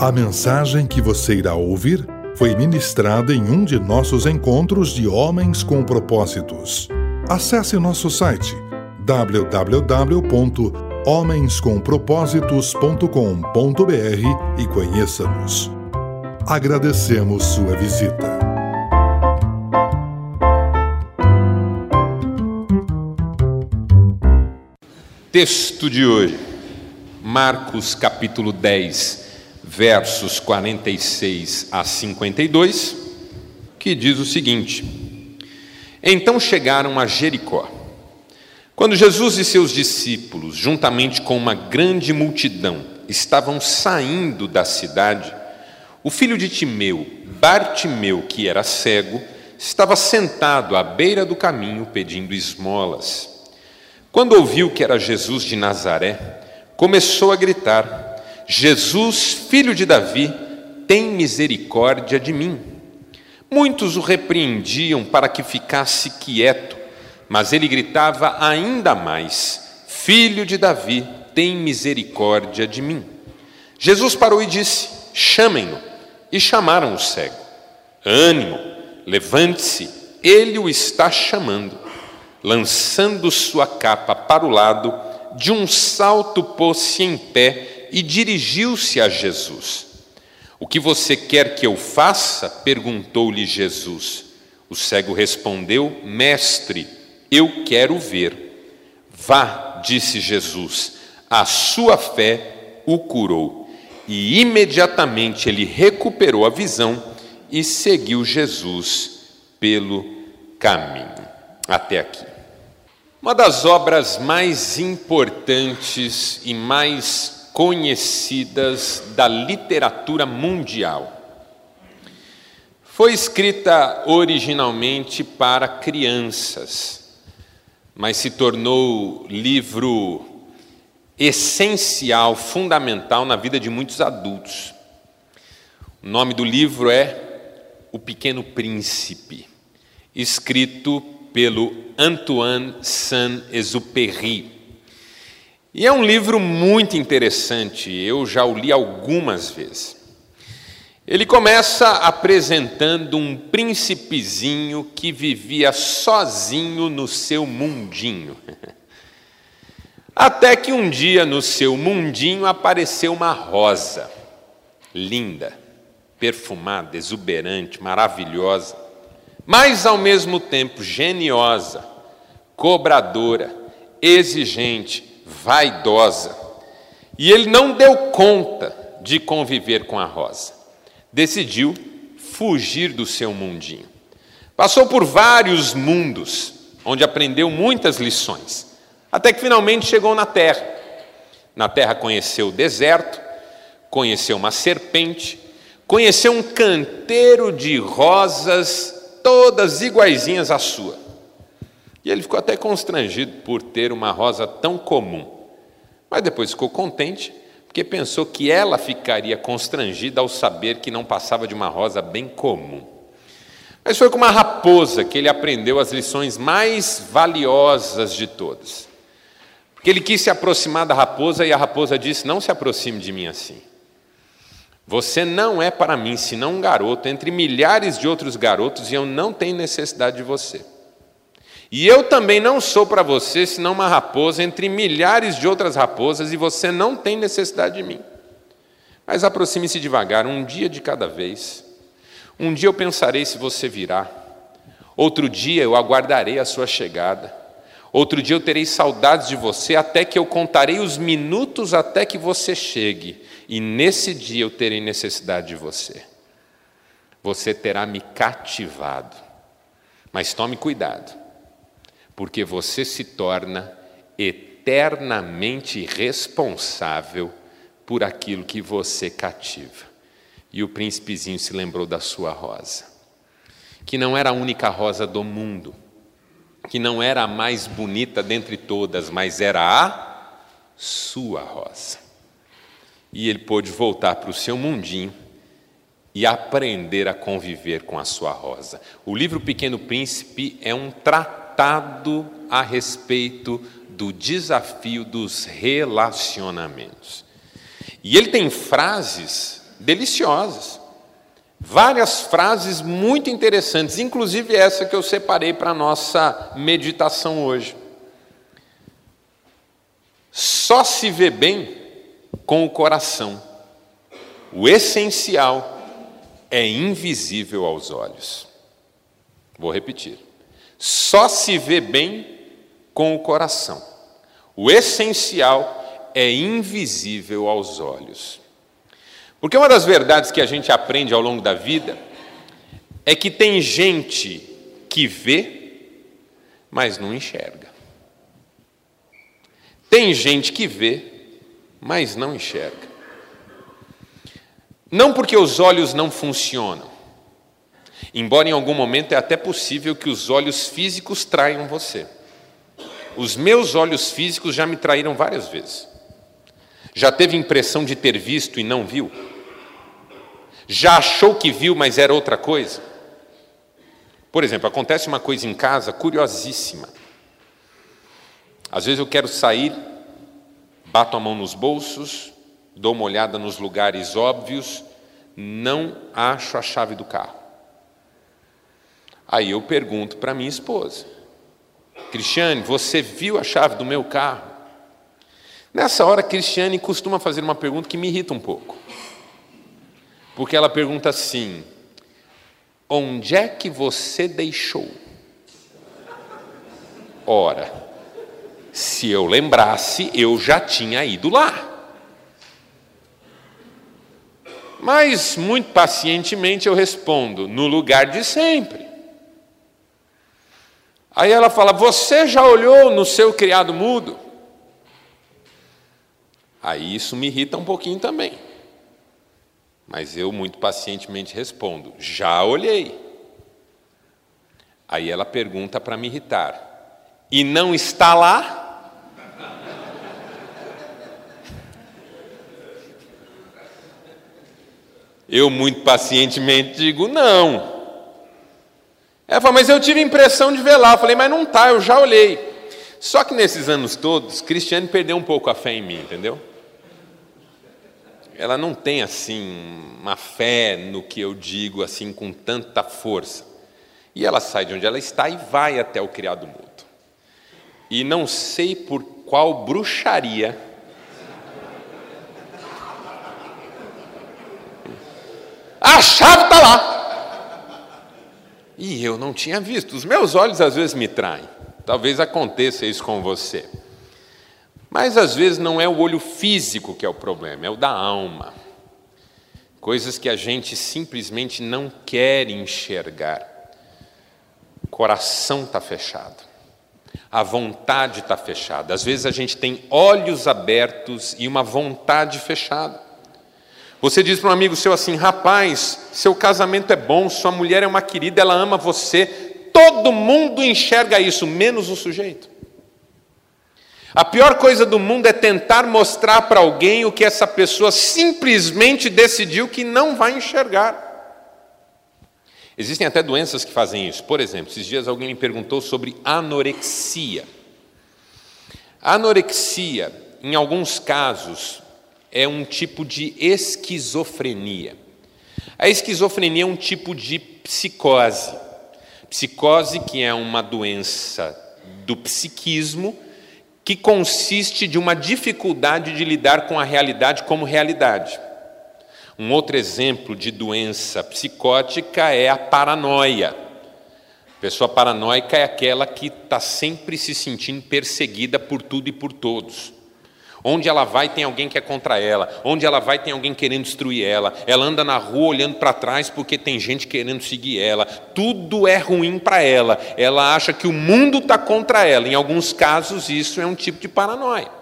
A mensagem que você irá ouvir foi ministrada em um de nossos encontros de Homens com Propósitos. Acesse nosso site www.homenscompropósitos.com.br e conheça-nos. Agradecemos sua visita. Texto de hoje, Marcos capítulo 10, versos 46 a 52, que diz o seguinte: Então chegaram a Jericó. Quando Jesus e seus discípulos, juntamente com uma grande multidão, estavam saindo da cidade, o filho de Timeu, Bartimeu, que era cego, estava sentado à beira do caminho pedindo esmolas. Quando ouviu que era Jesus de Nazaré, começou a gritar: Jesus, filho de Davi, tem misericórdia de mim. Muitos o repreendiam para que ficasse quieto, mas ele gritava ainda mais: Filho de Davi, tem misericórdia de mim. Jesus parou e disse: Chamem-no. E chamaram o cego. Ânimo, levante-se, ele o está chamando lançando sua capa para o lado, de um salto pôs-se em pé e dirigiu-se a Jesus. O que você quer que eu faça? perguntou-lhe Jesus. O cego respondeu: Mestre, eu quero ver. Vá, disse Jesus, a sua fé o curou. E imediatamente ele recuperou a visão e seguiu Jesus pelo caminho. Até aqui. Uma das obras mais importantes e mais conhecidas da literatura mundial. Foi escrita originalmente para crianças, mas se tornou livro essencial, fundamental na vida de muitos adultos. O nome do livro é O Pequeno Príncipe, escrito pelo Antoine Saint-Exupéry. E é um livro muito interessante, eu já o li algumas vezes. Ele começa apresentando um príncipezinho que vivia sozinho no seu mundinho. Até que um dia no seu mundinho apareceu uma rosa, linda, perfumada, exuberante, maravilhosa mas ao mesmo tempo geniosa, cobradora, exigente, vaidosa. E ele não deu conta de conviver com a Rosa. Decidiu fugir do seu mundinho. Passou por vários mundos, onde aprendeu muitas lições, até que finalmente chegou na Terra. Na Terra conheceu o deserto, conheceu uma serpente, conheceu um canteiro de rosas todas iguaizinhas à sua. E ele ficou até constrangido por ter uma rosa tão comum. Mas depois ficou contente, porque pensou que ela ficaria constrangida ao saber que não passava de uma rosa bem comum. Mas foi com uma raposa que ele aprendeu as lições mais valiosas de todas. Porque ele quis se aproximar da raposa e a raposa disse: Não se aproxime de mim assim. Você não é para mim senão um garoto entre milhares de outros garotos e eu não tenho necessidade de você. E eu também não sou para você senão uma raposa entre milhares de outras raposas e você não tem necessidade de mim. Mas aproxime-se devagar, um dia de cada vez. Um dia eu pensarei se você virá. Outro dia eu aguardarei a sua chegada. Outro dia eu terei saudades de você até que eu contarei os minutos até que você chegue e nesse dia eu terei necessidade de você. Você terá me cativado. Mas tome cuidado, porque você se torna eternamente responsável por aquilo que você cativa. E o príncipezinho se lembrou da sua rosa, que não era a única rosa do mundo, que não era a mais bonita dentre todas, mas era a sua rosa e ele pôde voltar para o seu mundinho e aprender a conviver com a sua rosa. O livro Pequeno Príncipe é um tratado a respeito do desafio dos relacionamentos. E ele tem frases deliciosas. Várias frases muito interessantes, inclusive essa que eu separei para a nossa meditação hoje. Só se vê bem com o coração. O essencial é invisível aos olhos. Vou repetir. Só se vê bem com o coração. O essencial é invisível aos olhos. Porque uma das verdades que a gente aprende ao longo da vida é que tem gente que vê, mas não enxerga. Tem gente que vê, mas não enxerga. Não porque os olhos não funcionam, embora em algum momento é até possível que os olhos físicos traiam você. Os meus olhos físicos já me traíram várias vezes. Já teve impressão de ter visto e não viu? Já achou que viu, mas era outra coisa? Por exemplo, acontece uma coisa em casa curiosíssima. Às vezes eu quero sair, bato a mão nos bolsos, dou uma olhada nos lugares óbvios, não acho a chave do carro. Aí eu pergunto para minha esposa: Cristiane, você viu a chave do meu carro? Nessa hora, Cristiane costuma fazer uma pergunta que me irrita um pouco. Porque ela pergunta assim: Onde é que você deixou? Ora, se eu lembrasse, eu já tinha ido lá. Mas, muito pacientemente, eu respondo: no lugar de sempre. Aí ela fala: Você já olhou no seu criado mudo? Aí isso me irrita um pouquinho também. Mas eu, muito pacientemente, respondo: Já olhei. Aí ela pergunta para me irritar: E não está lá? Eu, muito pacientemente, digo: não. Ela fala, mas eu tive a impressão de ver lá. Eu falei, mas não está, eu já olhei. Só que nesses anos todos, Cristiane perdeu um pouco a fé em mim, entendeu? Ela não tem assim uma fé no que eu digo assim com tanta força. E ela sai de onde ela está e vai até o criado mudo. E não sei por qual bruxaria A chave está lá. E eu não tinha visto. Os meus olhos às vezes me traem. Talvez aconteça isso com você. Mas às vezes não é o olho físico que é o problema, é o da alma. Coisas que a gente simplesmente não quer enxergar. O coração está fechado. A vontade está fechada. Às vezes a gente tem olhos abertos e uma vontade fechada. Você diz para um amigo seu assim: rapaz, seu casamento é bom, sua mulher é uma querida, ela ama você. Todo mundo enxerga isso, menos o sujeito. A pior coisa do mundo é tentar mostrar para alguém o que essa pessoa simplesmente decidiu que não vai enxergar. Existem até doenças que fazem isso. Por exemplo, esses dias alguém me perguntou sobre anorexia. anorexia, em alguns casos, é um tipo de esquizofrenia. A esquizofrenia é um tipo de psicose. Psicose que é uma doença do psiquismo que consiste de uma dificuldade de lidar com a realidade como realidade. Um outro exemplo de doença psicótica é a paranoia. A pessoa paranoica é aquela que está sempre se sentindo perseguida por tudo e por todos. Onde ela vai, tem alguém que é contra ela. Onde ela vai, tem alguém querendo destruir ela. Ela anda na rua olhando para trás porque tem gente querendo seguir ela. Tudo é ruim para ela. Ela acha que o mundo está contra ela. Em alguns casos, isso é um tipo de paranoia.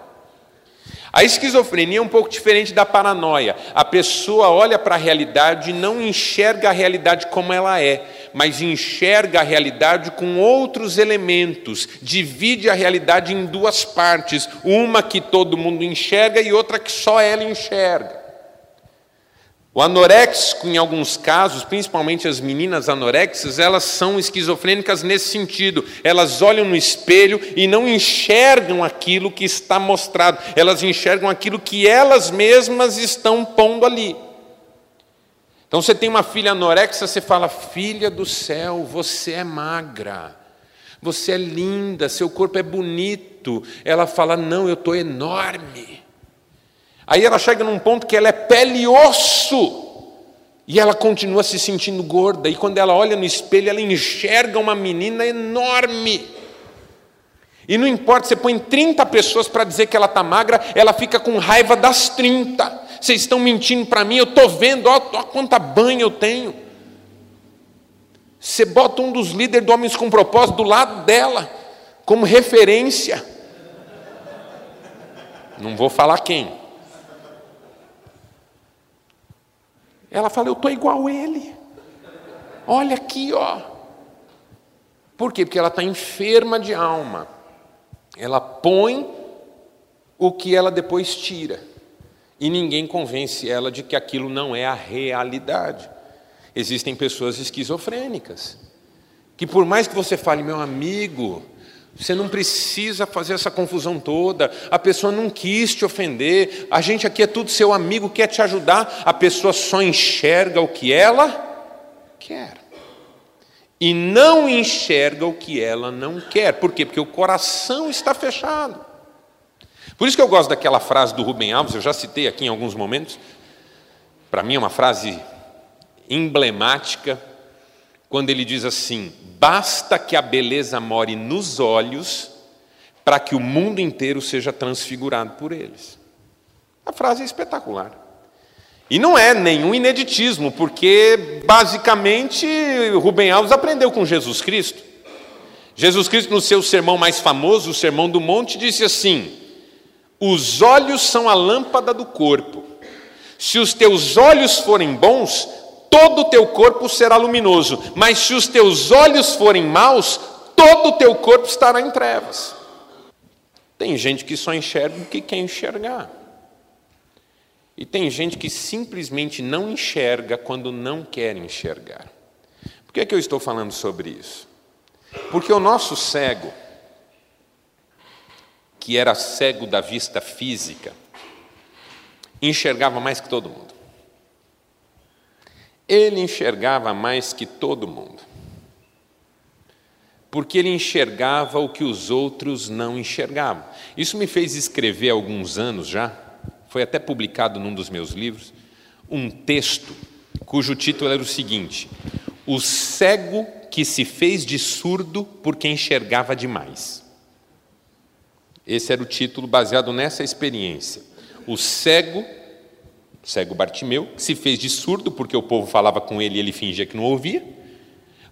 A esquizofrenia é um pouco diferente da paranoia. A pessoa olha para a realidade e não enxerga a realidade como ela é, mas enxerga a realidade com outros elementos, divide a realidade em duas partes, uma que todo mundo enxerga e outra que só ela enxerga. O anoréxico, em alguns casos, principalmente as meninas anorexas, elas são esquizofrênicas nesse sentido. Elas olham no espelho e não enxergam aquilo que está mostrado, elas enxergam aquilo que elas mesmas estão pondo ali. Então você tem uma filha anorexa, você fala: Filha do céu, você é magra, você é linda, seu corpo é bonito. Ela fala: Não, eu estou enorme. Aí ela chega num ponto que ela é pele e osso. E ela continua se sentindo gorda. E quando ela olha no espelho, ela enxerga uma menina enorme. E não importa, você põe 30 pessoas para dizer que ela está magra, ela fica com raiva das 30. Vocês estão mentindo para mim, eu estou vendo, olha quanta banha eu tenho. Você bota um dos líderes do Homens com Propósito do lado dela, como referência. Não vou falar quem. Ela fala, eu estou igual a ele. Olha aqui, ó. Por quê? Porque ela está enferma de alma. Ela põe o que ela depois tira. E ninguém convence ela de que aquilo não é a realidade. Existem pessoas esquizofrênicas, que por mais que você fale, meu amigo, você não precisa fazer essa confusão toda, a pessoa não quis te ofender, a gente aqui é tudo seu amigo, quer te ajudar, a pessoa só enxerga o que ela quer e não enxerga o que ela não quer. Por quê? Porque o coração está fechado. Por isso que eu gosto daquela frase do Rubem Alves, eu já citei aqui em alguns momentos. Para mim é uma frase emblemática, quando ele diz assim: basta que a beleza more nos olhos para que o mundo inteiro seja transfigurado por eles. A frase é espetacular. E não é nenhum ineditismo, porque basicamente Rubem Alves aprendeu com Jesus Cristo. Jesus Cristo, no seu sermão mais famoso, o Sermão do Monte, disse assim: Os olhos são a lâmpada do corpo. Se os teus olhos forem bons, todo o teu corpo será luminoso, mas se os teus olhos forem maus, todo o teu corpo estará em trevas. Tem gente que só enxerga o que quer enxergar. E tem gente que simplesmente não enxerga quando não quer enxergar. Por que, é que eu estou falando sobre isso? Porque o nosso cego, que era cego da vista física, enxergava mais que todo mundo. Ele enxergava mais que todo mundo. Porque ele enxergava o que os outros não enxergavam. Isso me fez escrever há alguns anos já foi até publicado num dos meus livros, um texto cujo título era o seguinte: O cego que se fez de surdo porque enxergava demais. Esse era o título baseado nessa experiência. O cego, cego Bartimeu, se fez de surdo porque o povo falava com ele e ele fingia que não ouvia,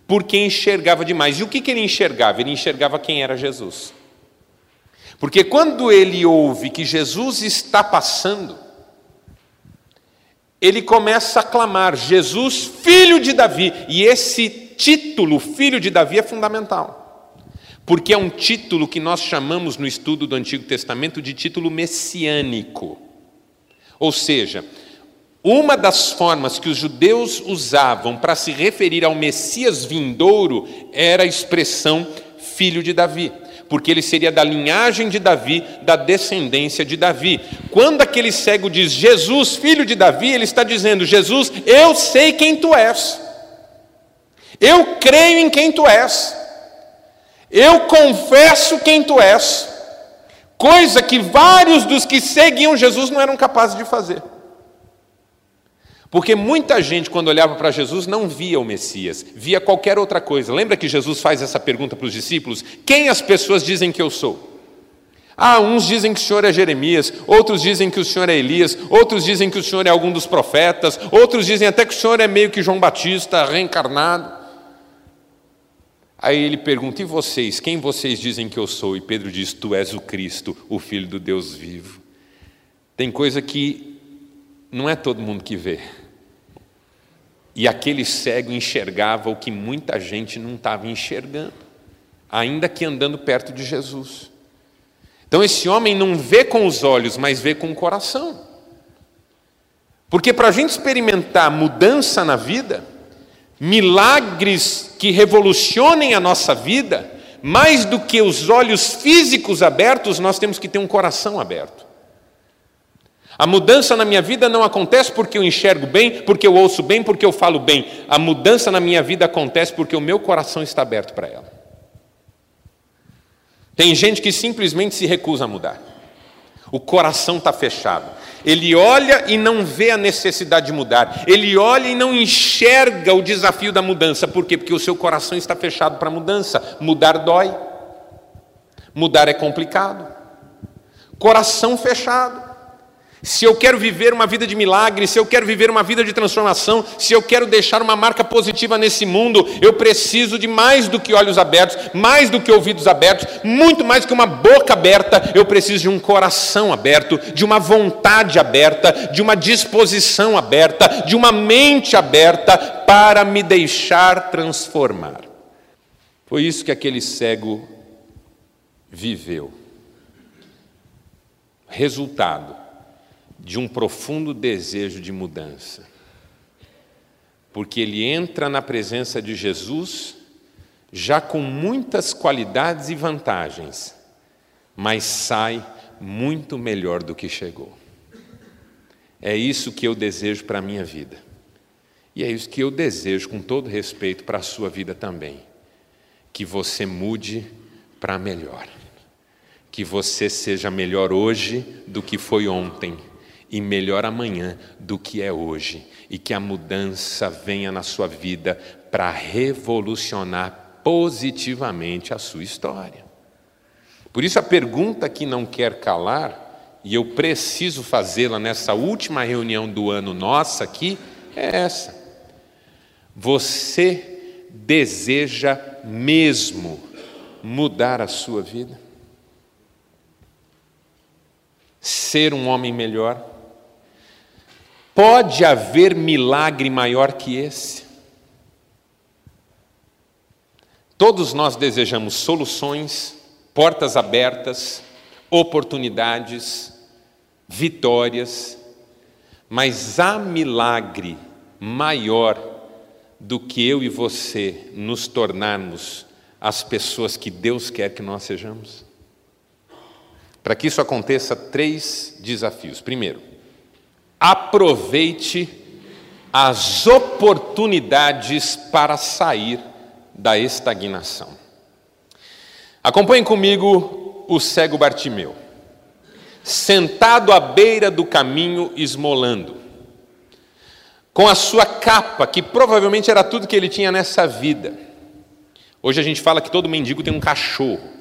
porque enxergava demais. E o que, que ele enxergava? Ele enxergava quem era Jesus. Porque quando ele ouve que Jesus está passando, ele começa a clamar: Jesus, filho de Davi. E esse título, filho de Davi, é fundamental. Porque é um título que nós chamamos no estudo do Antigo Testamento de título messiânico. Ou seja, uma das formas que os judeus usavam para se referir ao Messias vindouro era a expressão filho de Davi porque ele seria da linhagem de Davi, da descendência de Davi. Quando aquele cego diz Jesus, filho de Davi, ele está dizendo: Jesus, eu sei quem tu és, eu creio em quem tu és, eu confesso quem tu és, coisa que vários dos que seguiam Jesus não eram capazes de fazer. Porque muita gente, quando olhava para Jesus, não via o Messias, via qualquer outra coisa. Lembra que Jesus faz essa pergunta para os discípulos? Quem as pessoas dizem que eu sou? Ah, uns dizem que o Senhor é Jeremias, outros dizem que o Senhor é Elias, outros dizem que o Senhor é algum dos profetas, outros dizem até que o Senhor é meio que João Batista reencarnado. Aí ele pergunta: E vocês? Quem vocês dizem que eu sou? E Pedro diz: Tu és o Cristo, o Filho do Deus vivo. Tem coisa que não é todo mundo que vê. E aquele cego enxergava o que muita gente não estava enxergando, ainda que andando perto de Jesus. Então esse homem não vê com os olhos, mas vê com o coração. Porque para a gente experimentar mudança na vida, milagres que revolucionem a nossa vida, mais do que os olhos físicos abertos, nós temos que ter um coração aberto. A mudança na minha vida não acontece porque eu enxergo bem, porque eu ouço bem, porque eu falo bem. A mudança na minha vida acontece porque o meu coração está aberto para ela. Tem gente que simplesmente se recusa a mudar. O coração está fechado. Ele olha e não vê a necessidade de mudar. Ele olha e não enxerga o desafio da mudança. Por quê? Porque o seu coração está fechado para a mudança. Mudar dói. Mudar é complicado. Coração fechado. Se eu quero viver uma vida de milagre, se eu quero viver uma vida de transformação, se eu quero deixar uma marca positiva nesse mundo, eu preciso de mais do que olhos abertos, mais do que ouvidos abertos, muito mais que uma boca aberta, eu preciso de um coração aberto, de uma vontade aberta, de uma disposição aberta, de uma mente aberta para me deixar transformar. Foi isso que aquele cego viveu. Resultado de um profundo desejo de mudança. Porque ele entra na presença de Jesus já com muitas qualidades e vantagens, mas sai muito melhor do que chegou. É isso que eu desejo para a minha vida. E é isso que eu desejo, com todo respeito, para a sua vida também. Que você mude para melhor. Que você seja melhor hoje do que foi ontem e melhor amanhã do que é hoje, e que a mudança venha na sua vida para revolucionar positivamente a sua história. Por isso, a pergunta que não quer calar, e eu preciso fazê-la nessa última reunião do ano nossa aqui, é essa. Você deseja mesmo mudar a sua vida? Ser um homem melhor? Pode haver milagre maior que esse? Todos nós desejamos soluções, portas abertas, oportunidades, vitórias, mas há milagre maior do que eu e você nos tornarmos as pessoas que Deus quer que nós sejamos? Para que isso aconteça, três desafios. Primeiro, aproveite as oportunidades para sair da estagnação. Acompanhe comigo o cego Bartimeu, sentado à beira do caminho, esmolando, com a sua capa, que provavelmente era tudo que ele tinha nessa vida. Hoje a gente fala que todo mendigo tem um cachorro.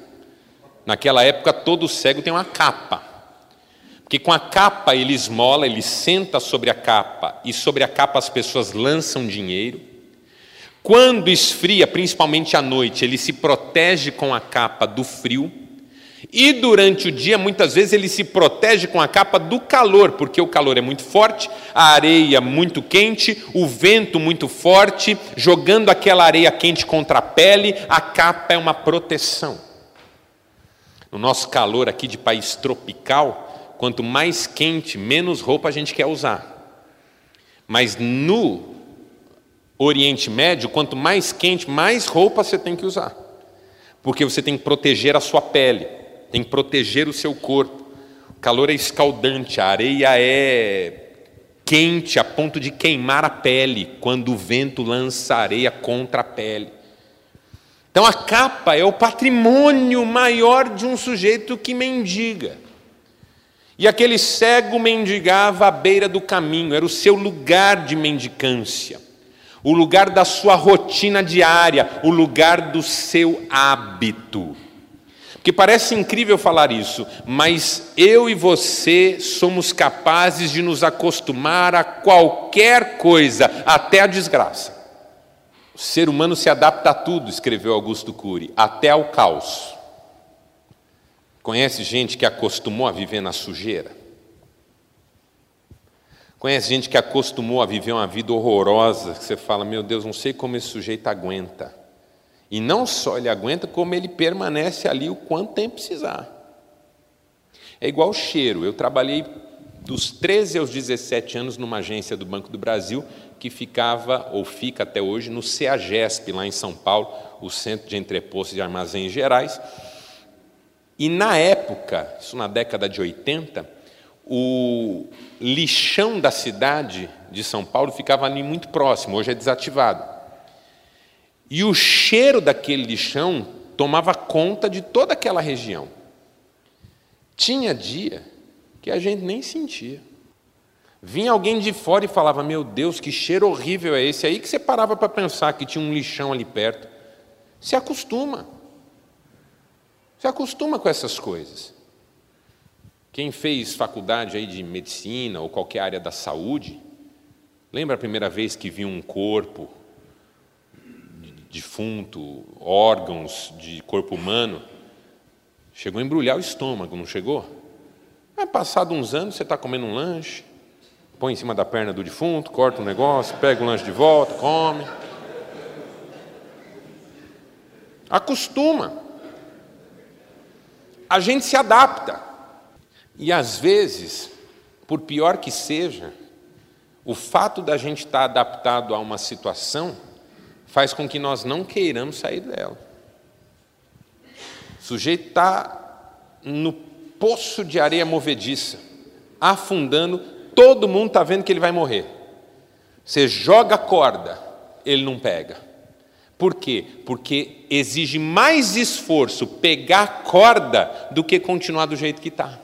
Naquela época, todo cego tem uma capa. Porque com a capa ele esmola, ele senta sobre a capa, e sobre a capa as pessoas lançam dinheiro. Quando esfria, principalmente à noite, ele se protege com a capa do frio. E durante o dia, muitas vezes, ele se protege com a capa do calor, porque o calor é muito forte, a areia muito quente, o vento muito forte, jogando aquela areia quente contra a pele, a capa é uma proteção. No nosso calor aqui de país tropical, quanto mais quente, menos roupa a gente quer usar. Mas no Oriente Médio, quanto mais quente, mais roupa você tem que usar. Porque você tem que proteger a sua pele, tem que proteger o seu corpo. O calor é escaldante, a areia é quente a ponto de queimar a pele quando o vento lança areia contra a pele. Então a capa é o patrimônio maior de um sujeito que mendiga. E aquele cego mendigava à beira do caminho, era o seu lugar de mendicância, o lugar da sua rotina diária, o lugar do seu hábito. Porque parece incrível falar isso, mas eu e você somos capazes de nos acostumar a qualquer coisa, até a desgraça. O ser humano se adapta a tudo, escreveu Augusto Cury, até ao caos. Conhece gente que acostumou a viver na sujeira? Conhece gente que acostumou a viver uma vida horrorosa, que você fala, meu Deus, não sei como esse sujeito aguenta. E não só ele aguenta, como ele permanece ali o quanto tempo precisar. É igual cheiro. Eu trabalhei dos 13 aos 17 anos numa agência do Banco do Brasil que ficava, ou fica até hoje, no CEAGESP, lá em São Paulo, o Centro de Entrepostos e Armazéns Gerais. E na época, isso na década de 80, o lixão da cidade de São Paulo ficava ali muito próximo, hoje é desativado. E o cheiro daquele lixão tomava conta de toda aquela região. Tinha dia que a gente nem sentia. Vinha alguém de fora e falava: Meu Deus, que cheiro horrível é esse? Aí que você parava para pensar que tinha um lixão ali perto. Se acostuma. Acostuma com essas coisas. Quem fez faculdade aí de medicina ou qualquer área da saúde, lembra a primeira vez que viu um corpo defunto, órgãos de corpo humano? Chegou a embrulhar o estômago, não chegou? Mas passado uns anos, você está comendo um lanche, põe em cima da perna do defunto, corta o um negócio, pega o lanche de volta, come. Acostuma. A gente se adapta. E às vezes, por pior que seja, o fato da gente estar adaptado a uma situação faz com que nós não queiramos sair dela. O sujeito está no poço de areia movediça, afundando, todo mundo está vendo que ele vai morrer. Você joga a corda, ele não pega. Por quê? Porque exige mais esforço pegar a corda do que continuar do jeito que está.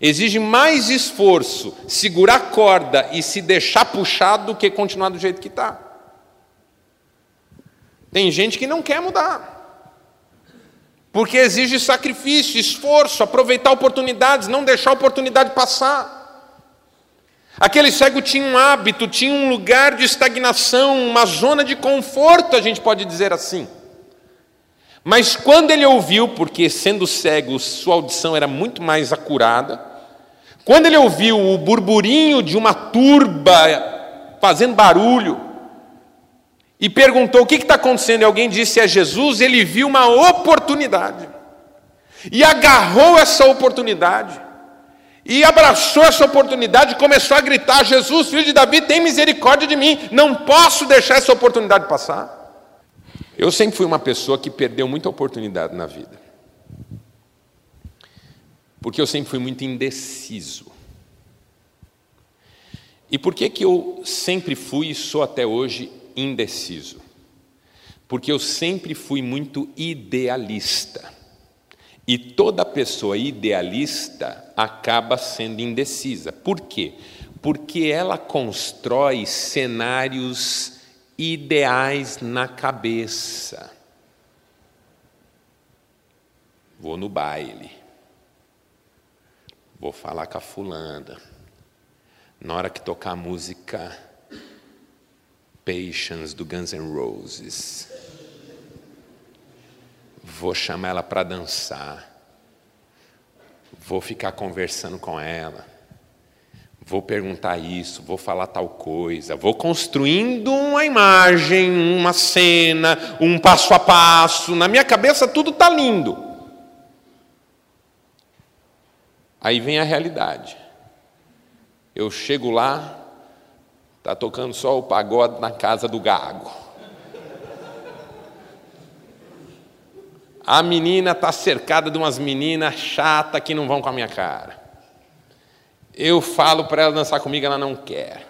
Exige mais esforço segurar a corda e se deixar puxado do que continuar do jeito que está. Tem gente que não quer mudar. Porque exige sacrifício, esforço, aproveitar oportunidades, não deixar a oportunidade passar. Aquele cego tinha um hábito, tinha um lugar de estagnação, uma zona de conforto, a gente pode dizer assim. Mas quando ele ouviu, porque sendo cego, sua audição era muito mais acurada, quando ele ouviu o burburinho de uma turba fazendo barulho, e perguntou: O que está acontecendo? E alguém disse: É Jesus. Ele viu uma oportunidade, e agarrou essa oportunidade, e abraçou essa oportunidade, e começou a gritar: Jesus, filho de Davi, tem misericórdia de mim, não posso deixar essa oportunidade passar. Eu sempre fui uma pessoa que perdeu muita oportunidade na vida. Porque eu sempre fui muito indeciso. E por que, que eu sempre fui e sou até hoje indeciso? Porque eu sempre fui muito idealista. E toda pessoa idealista acaba sendo indecisa. Por quê? Porque ela constrói cenários ideais na cabeça. Vou no baile. Vou falar com a fulana. Na hora que tocar a música Patience do Guns N' Roses, vou chamar ela para dançar. Vou ficar conversando com ela vou perguntar isso, vou falar tal coisa, vou construindo uma imagem, uma cena, um passo a passo. Na minha cabeça tudo está lindo. Aí vem a realidade. Eu chego lá, está tocando só o pagode na casa do gago. A menina está cercada de umas meninas chatas que não vão com a minha cara. Eu falo para ela dançar comigo, ela não quer.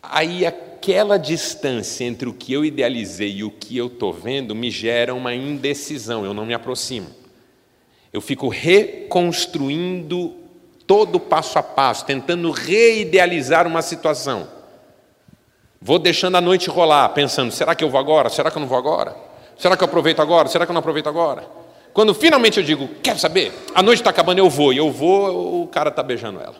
Aí aquela distância entre o que eu idealizei e o que eu estou vendo me gera uma indecisão, eu não me aproximo. Eu fico reconstruindo todo passo a passo, tentando reidealizar uma situação. Vou deixando a noite rolar, pensando: será que eu vou agora? Será que eu não vou agora? Será que eu aproveito agora? Será que eu não aproveito agora? Quando finalmente eu digo, quer saber? A noite está acabando, eu vou. E eu vou, o cara está beijando ela.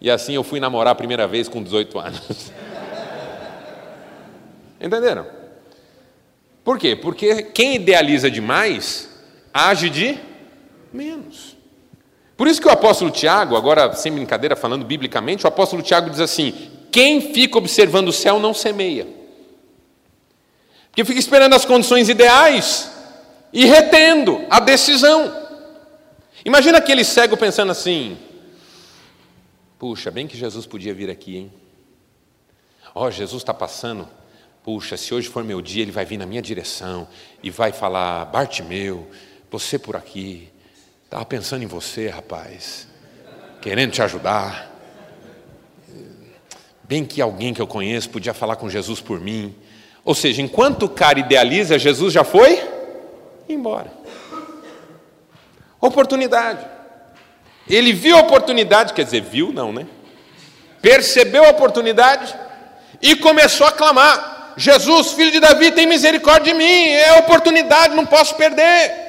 E assim eu fui namorar a primeira vez com 18 anos. Entenderam? Por quê? Porque quem idealiza demais age de menos. Por isso que o apóstolo Tiago, agora sem brincadeira, falando biblicamente, o apóstolo Tiago diz assim: quem fica observando o céu não semeia que fica esperando as condições ideais e retendo a decisão. Imagina aquele cego pensando assim: puxa, bem que Jesus podia vir aqui, hein? Ó, oh, Jesus está passando Puxa, se hoje for meu dia, ele vai vir na minha direção e vai falar: Bartimeu, você por aqui, estava pensando em você, rapaz, querendo te ajudar. Bem que alguém que eu conheço podia falar com Jesus por mim. Ou seja, enquanto o cara idealiza, Jesus já foi embora. Oportunidade. Ele viu a oportunidade, quer dizer, viu não, né? Percebeu a oportunidade e começou a clamar: Jesus, filho de Davi, tem misericórdia de mim, é oportunidade, não posso perder.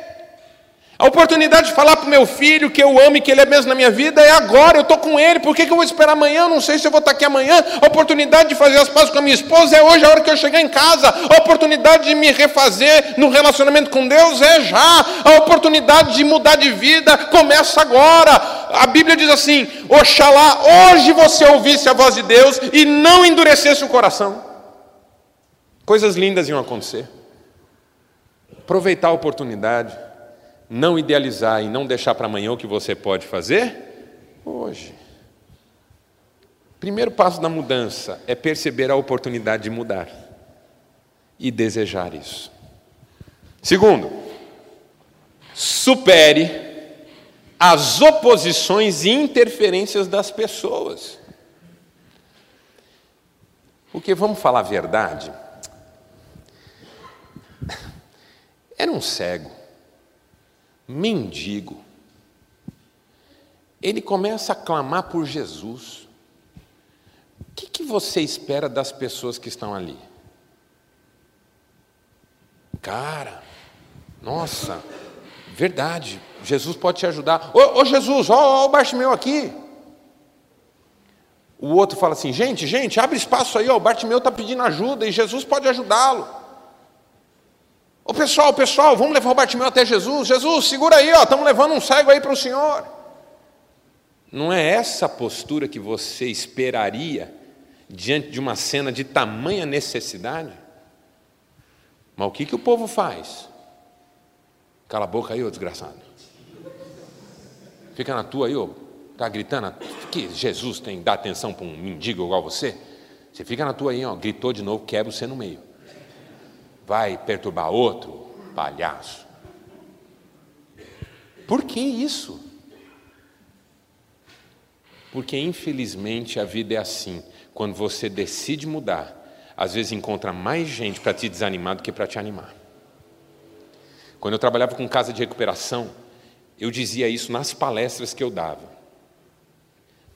A oportunidade de falar para o meu filho que eu amo e que ele é mesmo na minha vida é agora, eu estou com ele, por que, que eu vou esperar amanhã? Eu não sei se eu vou estar aqui amanhã. A oportunidade de fazer as pazes com a minha esposa é hoje, a hora que eu chegar em casa. A oportunidade de me refazer no relacionamento com Deus é já. A oportunidade de mudar de vida começa agora. A Bíblia diz assim: Oxalá hoje você ouvisse a voz de Deus e não endurecesse o coração. Coisas lindas iam acontecer. Aproveitar a oportunidade não idealizar e não deixar para amanhã o que você pode fazer hoje. Primeiro passo da mudança é perceber a oportunidade de mudar e desejar isso. Segundo, supere as oposições e interferências das pessoas. Porque vamos falar a verdade? Era um cego mendigo. Ele começa a clamar por Jesus. O que, que você espera das pessoas que estão ali? Cara, nossa, verdade, Jesus pode te ajudar. Ô, ô Jesus, ó, ó o Bartimeu aqui. O outro fala assim: gente, gente, abre espaço aí, ó, o Bartimeu está pedindo ajuda e Jesus pode ajudá-lo. Ô pessoal, pessoal, vamos levar o Bartimeu até Jesus. Jesus, segura aí, ó, estamos levando um cego aí para o Senhor. Não é essa postura que você esperaria diante de uma cena de tamanha necessidade? Mas o que, que o povo faz? Cala a boca aí, ô desgraçado. Fica na tua aí, ô. Tá gritando que Jesus tem que dar atenção para um mendigo igual você? Você fica na tua aí, ó. Gritou de novo, quebra você no meio vai perturbar outro? Palhaço. Por que isso? Porque infelizmente a vida é assim. Quando você decide mudar, às vezes encontra mais gente para te desanimar do que para te animar. Quando eu trabalhava com casa de recuperação, eu dizia isso nas palestras que eu dava.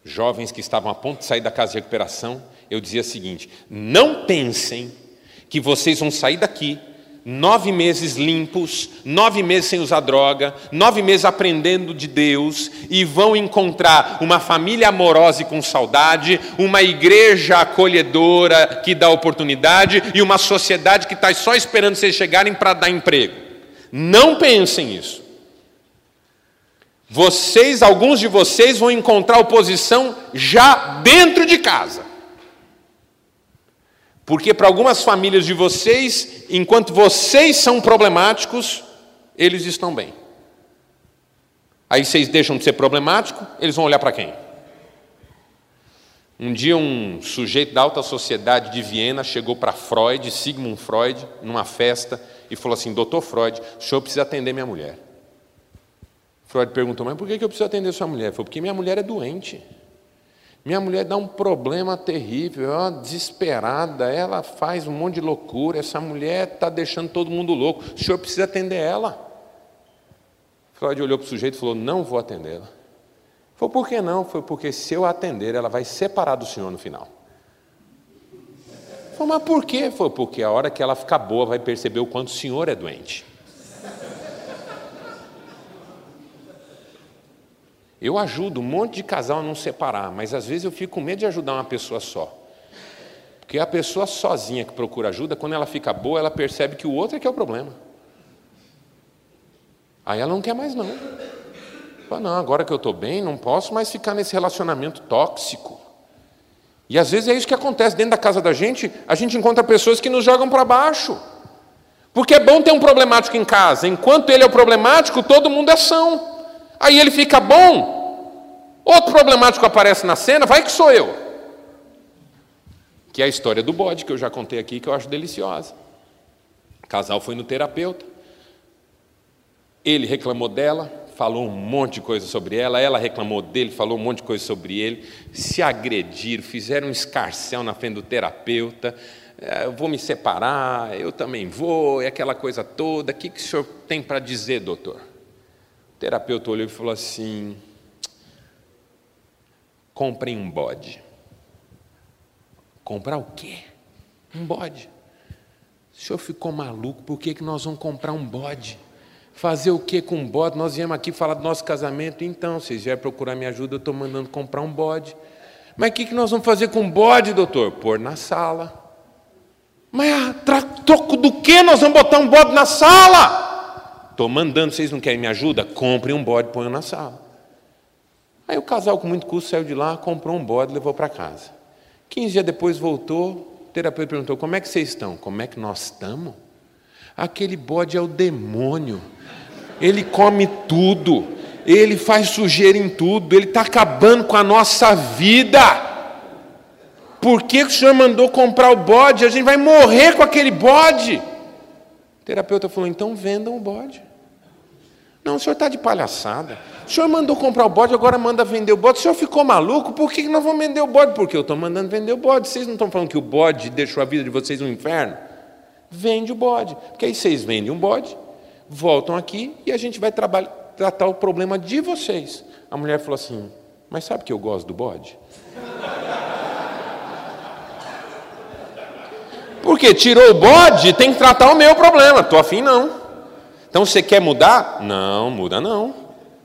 Jovens que estavam a ponto de sair da casa de recuperação, eu dizia o seguinte: não pensem que vocês vão sair daqui nove meses limpos, nove meses sem usar droga, nove meses aprendendo de Deus e vão encontrar uma família amorosa e com saudade, uma igreja acolhedora que dá oportunidade e uma sociedade que está só esperando vocês chegarem para dar emprego. Não pensem isso. Vocês, alguns de vocês, vão encontrar oposição já dentro de casa. Porque para algumas famílias de vocês, enquanto vocês são problemáticos, eles estão bem. Aí vocês deixam de ser problemático, eles vão olhar para quem? Um dia um sujeito da alta sociedade de Viena chegou para Freud, Sigmund Freud, numa festa e falou assim: "Doutor Freud, o senhor precisa atender minha mulher". Freud perguntou: "Mas por que eu preciso atender sua mulher?" Ele falou: "Porque minha mulher é doente". Minha mulher dá um problema terrível, é uma desesperada, ela faz um monte de loucura, essa mulher está deixando todo mundo louco, o senhor precisa atender ela. Freud olhou para o sujeito e falou: Não vou atendê-la. Foi por que não? Foi porque se eu atender, ela vai separar do senhor no final. Falei, mas por quê? Foi porque a hora que ela ficar boa vai perceber o quanto o senhor é doente. Eu ajudo um monte de casal a não separar, mas às vezes eu fico com medo de ajudar uma pessoa só. Porque a pessoa sozinha que procura ajuda, quando ela fica boa, ela percebe que o outro é que é o problema. Aí ela não quer mais não. Fala, não, agora que eu estou bem, não posso mais ficar nesse relacionamento tóxico. E às vezes é isso que acontece dentro da casa da gente, a gente encontra pessoas que nos jogam para baixo. Porque é bom ter um problemático em casa. Enquanto ele é o problemático, todo mundo é são. Aí ele fica bom, outro problemático aparece na cena, vai que sou eu. que é a história do bode, que eu já contei aqui, que eu acho deliciosa. O casal foi no terapeuta, ele reclamou dela, falou um monte de coisa sobre ela, ela reclamou dele, falou um monte de coisa sobre ele, se agrediram, fizeram um escarcel na frente do terapeuta, é, eu vou me separar, eu também vou, e aquela coisa toda, o que, que o senhor tem para dizer, doutor? Terapeuta olhou e falou assim: comprem um bode. Comprar o quê? Um bode. O senhor ficou maluco, por que, que nós vamos comprar um bode? Fazer o que com um bode? Nós viemos aqui falar do nosso casamento, então, vocês vieram procurar minha ajuda, eu estou mandando comprar um bode. Mas o que, que nós vamos fazer com um bode, doutor? Pôr na sala. Mas troco do que nós vamos botar um bode na sala? Estou mandando, vocês não querem me ajuda? Comprem um bode e ponham na sala. Aí o casal, com muito custo, saiu de lá, comprou um bode e levou para casa. 15 dias depois voltou, o terapeuta perguntou: Como é que vocês estão? Como é que nós estamos? Aquele bode é o demônio. Ele come tudo, ele faz sujeira em tudo, ele está acabando com a nossa vida. Por que o senhor mandou comprar o bode? A gente vai morrer com aquele bode. O terapeuta falou: então vendam o bode. Não, o senhor está de palhaçada. O senhor mandou comprar o bode, agora manda vender o bode. O senhor ficou maluco? Por que nós vamos vender o bode? Porque eu estou mandando vender o bode. Vocês não estão falando que o bode deixou a vida de vocês no inferno? Vende o bode. Porque aí vocês vendem um bode, voltam aqui e a gente vai tratar o problema de vocês. A mulher falou assim: Mas sabe que eu gosto do bode? Porque tirou o bode, tem que tratar o meu problema. Estou afim, não. Então você quer mudar? Não, muda não.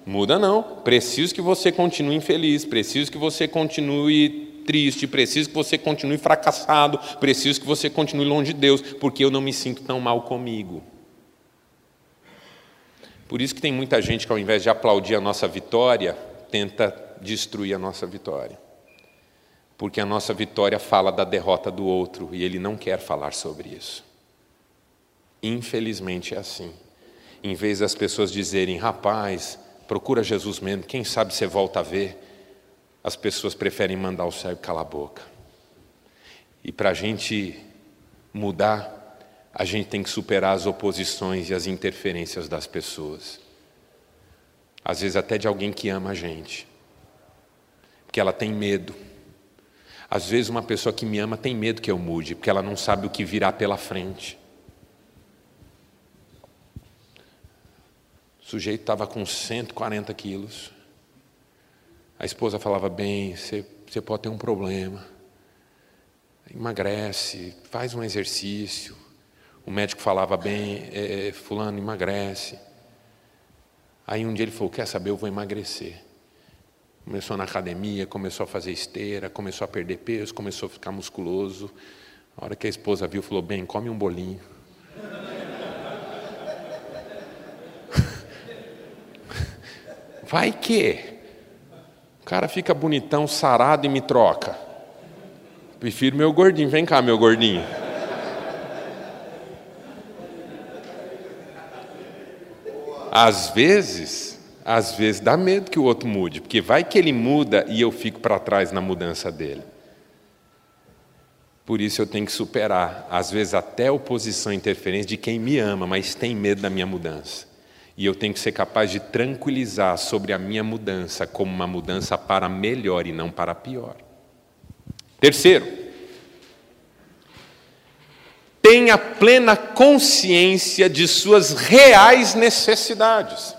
Muda não. Preciso que você continue infeliz, preciso que você continue triste, preciso que você continue fracassado, preciso que você continue longe de Deus, porque eu não me sinto tão mal comigo. Por isso que tem muita gente que ao invés de aplaudir a nossa vitória, tenta destruir a nossa vitória. Porque a nossa vitória fala da derrota do outro e ele não quer falar sobre isso. Infelizmente é assim em vez das pessoas dizerem, rapaz, procura Jesus mesmo, quem sabe você volta a ver, as pessoas preferem mandar o céu calar a boca. E para a gente mudar, a gente tem que superar as oposições e as interferências das pessoas. Às vezes até de alguém que ama a gente, porque ela tem medo. Às vezes uma pessoa que me ama tem medo que eu mude, porque ela não sabe o que virá pela frente. O sujeito estava com 140 quilos. A esposa falava: Bem, você, pode ter um problema. Emagrece, faz um exercício. O médico falava: Bem, é, é, Fulano, emagrece. Aí um dia ele falou: Quer saber, eu vou emagrecer. Começou na academia, começou a fazer esteira, começou a perder peso, começou a ficar musculoso. A hora que a esposa viu, falou: Bem, come um bolinho. Vai que o cara fica bonitão, sarado e me troca. Prefiro meu gordinho. Vem cá, meu gordinho. Às vezes, às vezes dá medo que o outro mude, porque vai que ele muda e eu fico para trás na mudança dele. Por isso eu tenho que superar, às vezes até oposição e interferência de quem me ama, mas tem medo da minha mudança. E eu tenho que ser capaz de tranquilizar sobre a minha mudança como uma mudança para melhor e não para pior. Terceiro, tenha plena consciência de suas reais necessidades.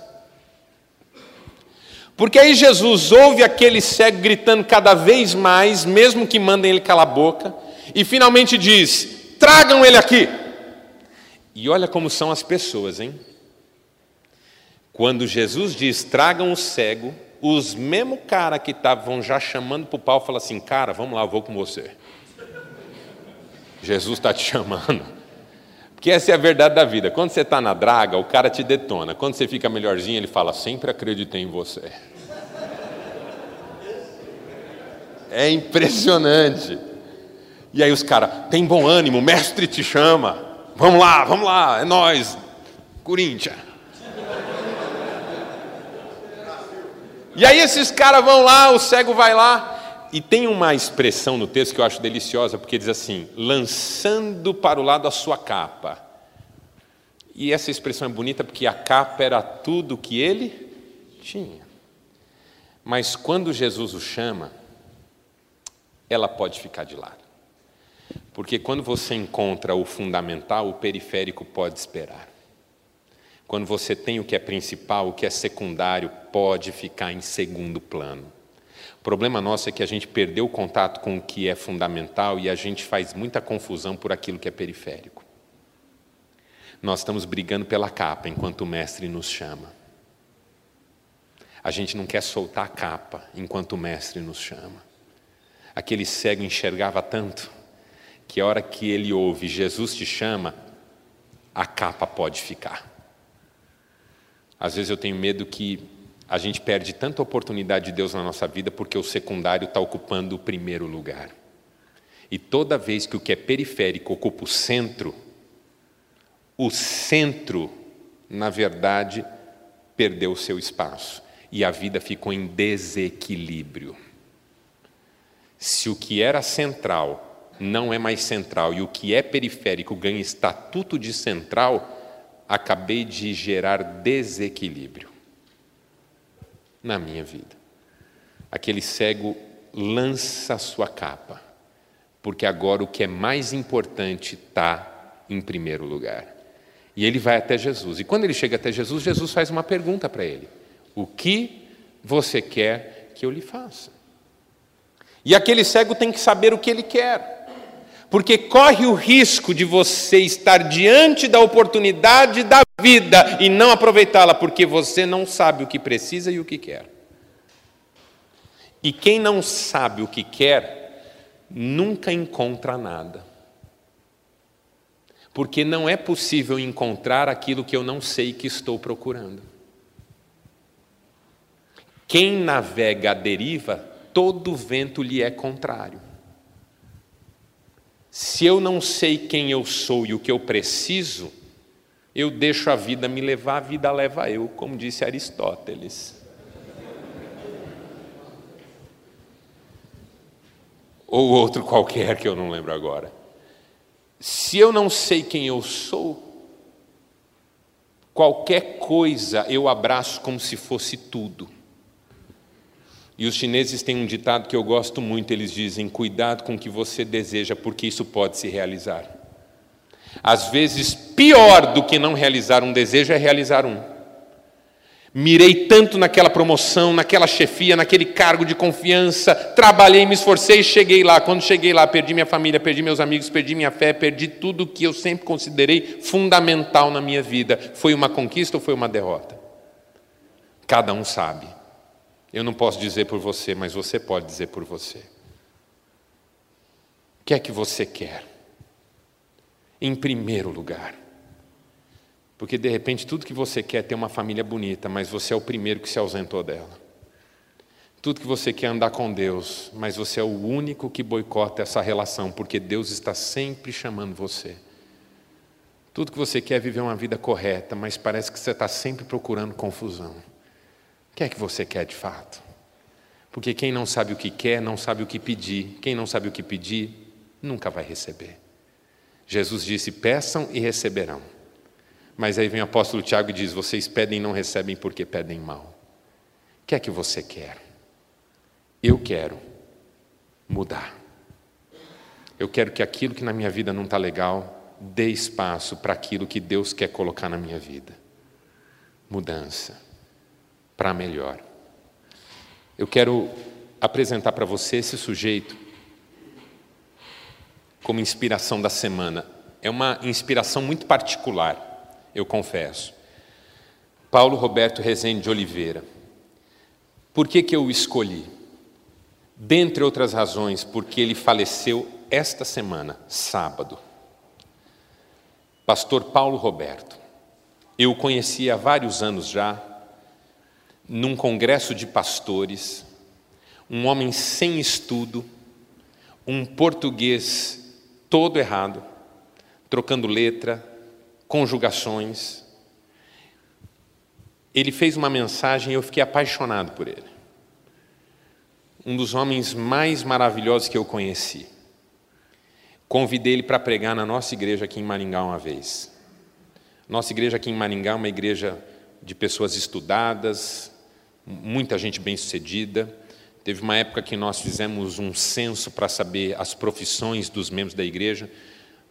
Porque aí Jesus ouve aquele cego gritando cada vez mais, mesmo que mandem ele calar a boca, e finalmente diz: tragam ele aqui. E olha como são as pessoas, hein? Quando Jesus diz, tragam o cego, os mesmo cara que estavam já chamando para o pau, falam assim, cara, vamos lá, eu vou com você. Jesus está te chamando. Porque essa é a verdade da vida. Quando você está na draga, o cara te detona. Quando você fica melhorzinho, ele fala, sempre acreditei em você. É impressionante. E aí os caras, tem bom ânimo, o mestre te chama. Vamos lá, vamos lá, é nós, Corinthians. E aí esses caras vão lá, o cego vai lá, E tem uma expressão no texto que eu acho deliciosa, porque diz assim: lançando para o lado a sua capa. E essa expressão é bonita porque a capa era tudo que ele tinha. Mas quando Jesus o chama, ela pode ficar de lado. Porque quando você encontra o fundamental, o periférico pode esperar. Quando você tem o que é principal, o que é secundário pode ficar em segundo plano. O problema nosso é que a gente perdeu o contato com o que é fundamental e a gente faz muita confusão por aquilo que é periférico. Nós estamos brigando pela capa enquanto o mestre nos chama. A gente não quer soltar a capa enquanto o mestre nos chama. Aquele cego enxergava tanto que a hora que ele ouve Jesus te chama, a capa pode ficar. Às vezes eu tenho medo que a gente perde tanta oportunidade de Deus na nossa vida porque o secundário está ocupando o primeiro lugar. E toda vez que o que é periférico ocupa o centro, o centro, na verdade, perdeu o seu espaço e a vida ficou em desequilíbrio. Se o que era central não é mais central e o que é periférico ganha estatuto de central, acabei de gerar desequilíbrio na minha vida. Aquele cego lança sua capa, porque agora o que é mais importante está em primeiro lugar. E ele vai até Jesus. E quando ele chega até Jesus, Jesus faz uma pergunta para ele: O que você quer que eu lhe faça? E aquele cego tem que saber o que ele quer porque corre o risco de você estar diante da oportunidade da vida e não aproveitá-la, porque você não sabe o que precisa e o que quer. E quem não sabe o que quer, nunca encontra nada. Porque não é possível encontrar aquilo que eu não sei que estou procurando. Quem navega à deriva, todo vento lhe é contrário. Se eu não sei quem eu sou e o que eu preciso, eu deixo a vida me levar, a vida leva eu, como disse Aristóteles. Ou outro qualquer que eu não lembro agora. Se eu não sei quem eu sou, qualquer coisa eu abraço como se fosse tudo. E os chineses têm um ditado que eu gosto muito, eles dizem: cuidado com o que você deseja, porque isso pode se realizar. Às vezes, pior do que não realizar um desejo é realizar um. Mirei tanto naquela promoção, naquela chefia, naquele cargo de confiança, trabalhei, me esforcei, cheguei lá. Quando cheguei lá, perdi minha família, perdi meus amigos, perdi minha fé, perdi tudo que eu sempre considerei fundamental na minha vida. Foi uma conquista ou foi uma derrota? Cada um sabe. Eu não posso dizer por você, mas você pode dizer por você. O que é que você quer? Em primeiro lugar. Porque de repente tudo que você quer é ter uma família bonita, mas você é o primeiro que se ausentou dela. Tudo que você quer é andar com Deus, mas você é o único que boicota essa relação, porque Deus está sempre chamando você. Tudo que você quer é viver uma vida correta, mas parece que você está sempre procurando confusão que é que você quer de fato? Porque quem não sabe o que quer, não sabe o que pedir. Quem não sabe o que pedir, nunca vai receber. Jesus disse: peçam e receberão. Mas aí vem o apóstolo Tiago e diz: vocês pedem e não recebem porque pedem mal. O que é que você quer? Eu quero mudar. Eu quero que aquilo que na minha vida não está legal dê espaço para aquilo que Deus quer colocar na minha vida. Mudança para melhor. Eu quero apresentar para você esse sujeito como inspiração da semana. É uma inspiração muito particular, eu confesso. Paulo Roberto Rezende de Oliveira. Por que, que eu o escolhi? Dentre outras razões, porque ele faleceu esta semana, sábado. Pastor Paulo Roberto. Eu o conheci há vários anos já, num congresso de pastores, um homem sem estudo, um português todo errado, trocando letra, conjugações. Ele fez uma mensagem e eu fiquei apaixonado por ele. um dos homens mais maravilhosos que eu conheci. Convidei ele para pregar na nossa igreja aqui em Maringá uma vez. Nossa igreja aqui em Maringá é uma igreja de pessoas estudadas, muita gente bem-sucedida. Teve uma época que nós fizemos um censo para saber as profissões dos membros da igreja.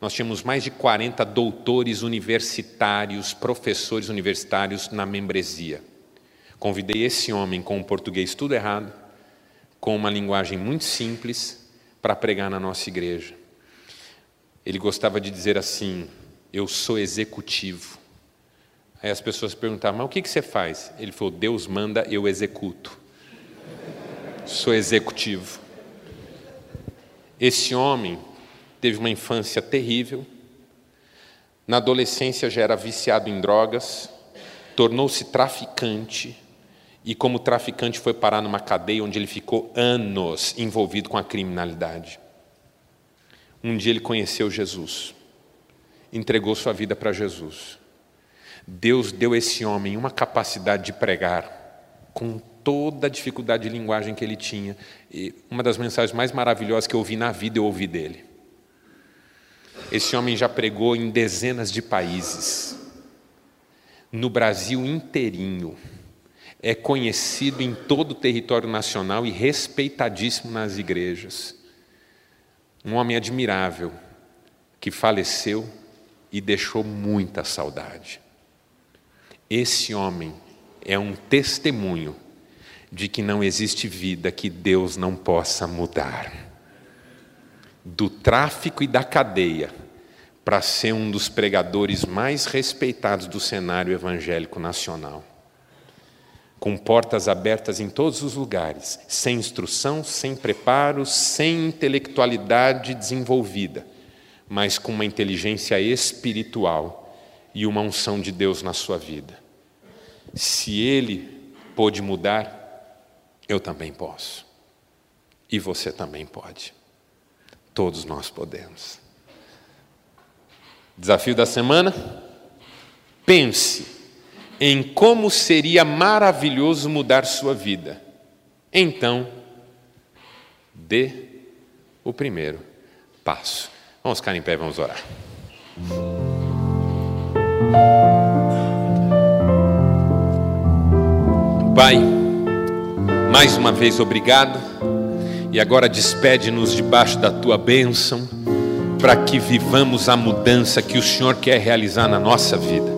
Nós tínhamos mais de 40 doutores universitários, professores universitários na membresia. Convidei esse homem com o português tudo errado, com uma linguagem muito simples, para pregar na nossa igreja. Ele gostava de dizer assim: Eu sou executivo. Aí as pessoas perguntavam: Mas o que você faz? Ele falou: Deus manda, eu executo. Sou executivo. Esse homem teve uma infância terrível, na adolescência já era viciado em drogas, tornou-se traficante e, como traficante, foi parar numa cadeia onde ele ficou anos envolvido com a criminalidade. Um dia ele conheceu Jesus, entregou sua vida para Jesus. Deus deu a esse homem uma capacidade de pregar com toda a dificuldade de linguagem que ele tinha. E uma das mensagens mais maravilhosas que eu ouvi na vida eu ouvi dele. Esse homem já pregou em dezenas de países, no Brasil inteirinho. É conhecido em todo o território nacional e respeitadíssimo nas igrejas. Um homem admirável que faleceu e deixou muita saudade. Esse homem é um testemunho de que não existe vida que Deus não possa mudar do tráfico e da cadeia para ser um dos pregadores mais respeitados do cenário evangélico nacional. Com portas abertas em todos os lugares, sem instrução, sem preparo, sem intelectualidade desenvolvida, mas com uma inteligência espiritual e uma unção de Deus na sua vida. Se ele pôde mudar, eu também posso. E você também pode. Todos nós podemos. Desafio da semana? Pense em como seria maravilhoso mudar sua vida. Então, dê o primeiro passo. Vamos ficar em pé, vamos orar. Pai, mais uma vez obrigado e agora despede-nos debaixo da tua bênção, para que vivamos a mudança que o Senhor quer realizar na nossa vida.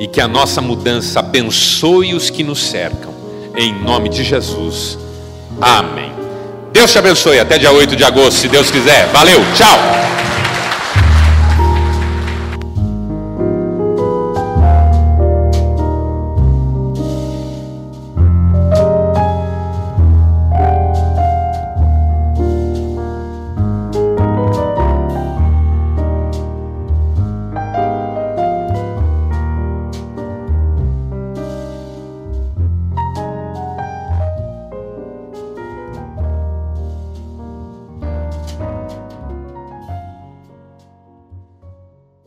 E que a nossa mudança abençoe os que nos cercam. Em nome de Jesus. Amém. Deus te abençoe. Até dia 8 de agosto, se Deus quiser. Valeu, tchau.